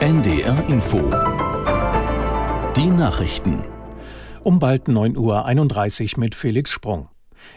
NDR Info. Die Nachrichten. Um bald 9.31 Uhr mit Felix Sprung.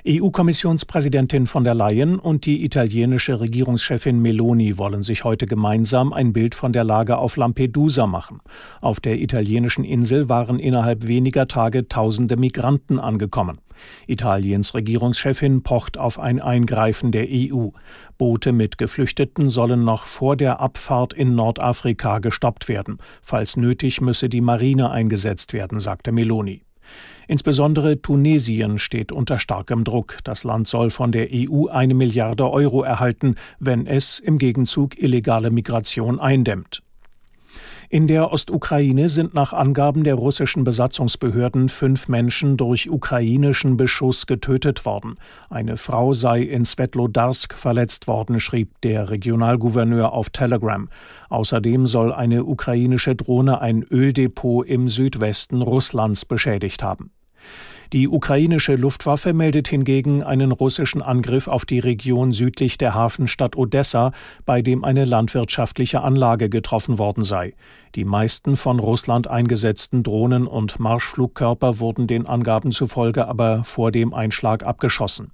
EU-Kommissionspräsidentin von der Leyen und die italienische Regierungschefin Meloni wollen sich heute gemeinsam ein Bild von der Lage auf Lampedusa machen. Auf der italienischen Insel waren innerhalb weniger Tage tausende Migranten angekommen. Italiens Regierungschefin pocht auf ein Eingreifen der EU. Boote mit Geflüchteten sollen noch vor der Abfahrt in Nordafrika gestoppt werden. Falls nötig müsse die Marine eingesetzt werden, sagte Meloni. Insbesondere Tunesien steht unter starkem Druck. Das Land soll von der EU eine Milliarde Euro erhalten, wenn es im Gegenzug illegale Migration eindämmt. In der Ostukraine sind nach Angaben der russischen Besatzungsbehörden fünf Menschen durch ukrainischen Beschuss getötet worden. Eine Frau sei in Svetlodarsk verletzt worden, schrieb der Regionalgouverneur auf Telegram. Außerdem soll eine ukrainische Drohne ein Öldepot im Südwesten Russlands beschädigt haben. Die ukrainische Luftwaffe meldet hingegen einen russischen Angriff auf die Region südlich der Hafenstadt Odessa, bei dem eine landwirtschaftliche Anlage getroffen worden sei. Die meisten von Russland eingesetzten Drohnen und Marschflugkörper wurden den Angaben zufolge aber vor dem Einschlag abgeschossen.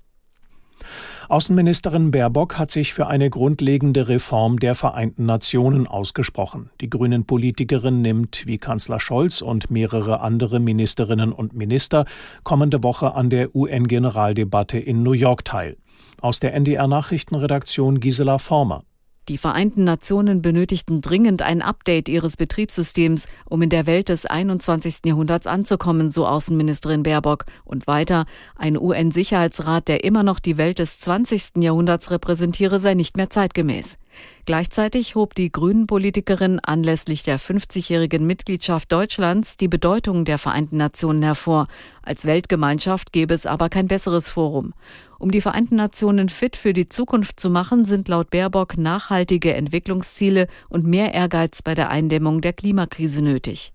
Außenministerin Baerbock hat sich für eine grundlegende Reform der Vereinten Nationen ausgesprochen. Die grünen Politikerin nimmt wie Kanzler Scholz und mehrere andere Ministerinnen und Minister kommende Woche an der UN-Generaldebatte in New York teil. Aus der NDR Nachrichtenredaktion Gisela Former. Die Vereinten Nationen benötigten dringend ein Update ihres Betriebssystems, um in der Welt des 21. Jahrhunderts anzukommen, so Außenministerin Baerbock. Und weiter, ein UN-Sicherheitsrat, der immer noch die Welt des 20. Jahrhunderts repräsentiere, sei nicht mehr zeitgemäß. Gleichzeitig hob die Grünen-Politikerin anlässlich der 50-jährigen Mitgliedschaft Deutschlands die Bedeutung der Vereinten Nationen hervor. Als Weltgemeinschaft gäbe es aber kein besseres Forum. Um die Vereinten Nationen fit für die Zukunft zu machen, sind laut Baerbock nachhaltige Entwicklungsziele und mehr Ehrgeiz bei der Eindämmung der Klimakrise nötig.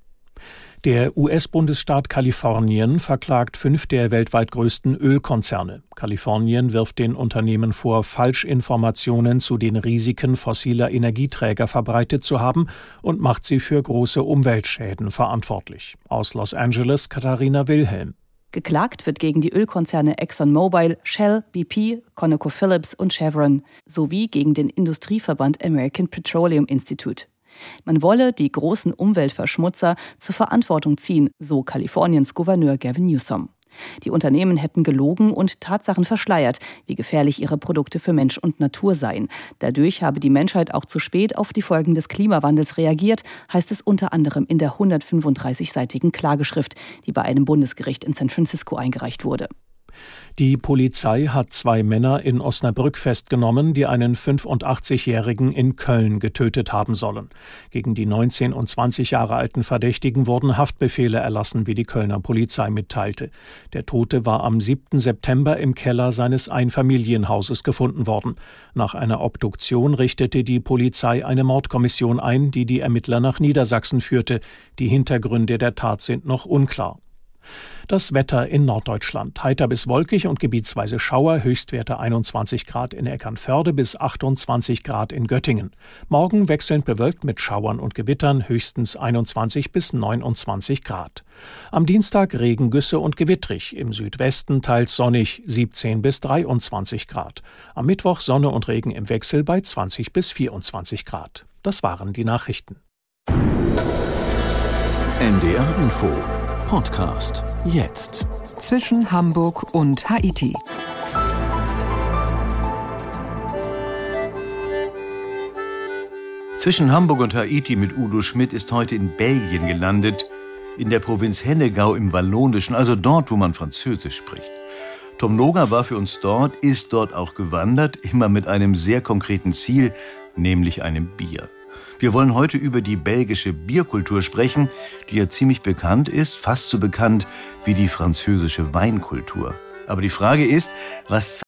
Der US-Bundesstaat Kalifornien verklagt fünf der weltweit größten Ölkonzerne. Kalifornien wirft den Unternehmen vor, Falschinformationen zu den Risiken fossiler Energieträger verbreitet zu haben und macht sie für große Umweltschäden verantwortlich. Aus Los Angeles Katharina Wilhelm. Geklagt wird gegen die Ölkonzerne ExxonMobil, Shell, BP, ConocoPhillips und Chevron sowie gegen den Industrieverband American Petroleum Institute. Man wolle die großen Umweltverschmutzer zur Verantwortung ziehen, so Kaliforniens Gouverneur Gavin Newsom. Die Unternehmen hätten gelogen und Tatsachen verschleiert, wie gefährlich ihre Produkte für Mensch und Natur seien. Dadurch habe die Menschheit auch zu spät auf die Folgen des Klimawandels reagiert, heißt es unter anderem in der 135-seitigen Klageschrift, die bei einem Bundesgericht in San Francisco eingereicht wurde. Die Polizei hat zwei Männer in Osnabrück festgenommen, die einen 85-Jährigen in Köln getötet haben sollen. Gegen die 19 und 20 Jahre alten Verdächtigen wurden Haftbefehle erlassen, wie die Kölner Polizei mitteilte. Der Tote war am 7. September im Keller seines Einfamilienhauses gefunden worden. Nach einer Obduktion richtete die Polizei eine Mordkommission ein, die die Ermittler nach Niedersachsen führte. Die Hintergründe der Tat sind noch unklar. Das Wetter in Norddeutschland. Heiter bis wolkig und gebietsweise Schauer, Höchstwerte 21 Grad in Eckernförde bis 28 Grad in Göttingen. Morgen wechselnd bewölkt mit Schauern und Gewittern, höchstens 21 bis 29 Grad. Am Dienstag Regengüsse und gewittrig, im Südwesten teils sonnig, 17 bis 23 Grad. Am Mittwoch Sonne und Regen im Wechsel bei 20 bis 24 Grad. Das waren die Nachrichten. NDR Info Podcast. Jetzt. Zwischen Hamburg und Haiti. Zwischen Hamburg und Haiti mit Udo Schmidt ist heute in Belgien gelandet, in der Provinz Hennegau im Wallonischen, also dort, wo man Französisch spricht. Tom Noga war für uns dort, ist dort auch gewandert, immer mit einem sehr konkreten Ziel, nämlich einem Bier. Wir wollen heute über die belgische Bierkultur sprechen, die ja ziemlich bekannt ist, fast so bekannt wie die französische Weinkultur. Aber die Frage ist, was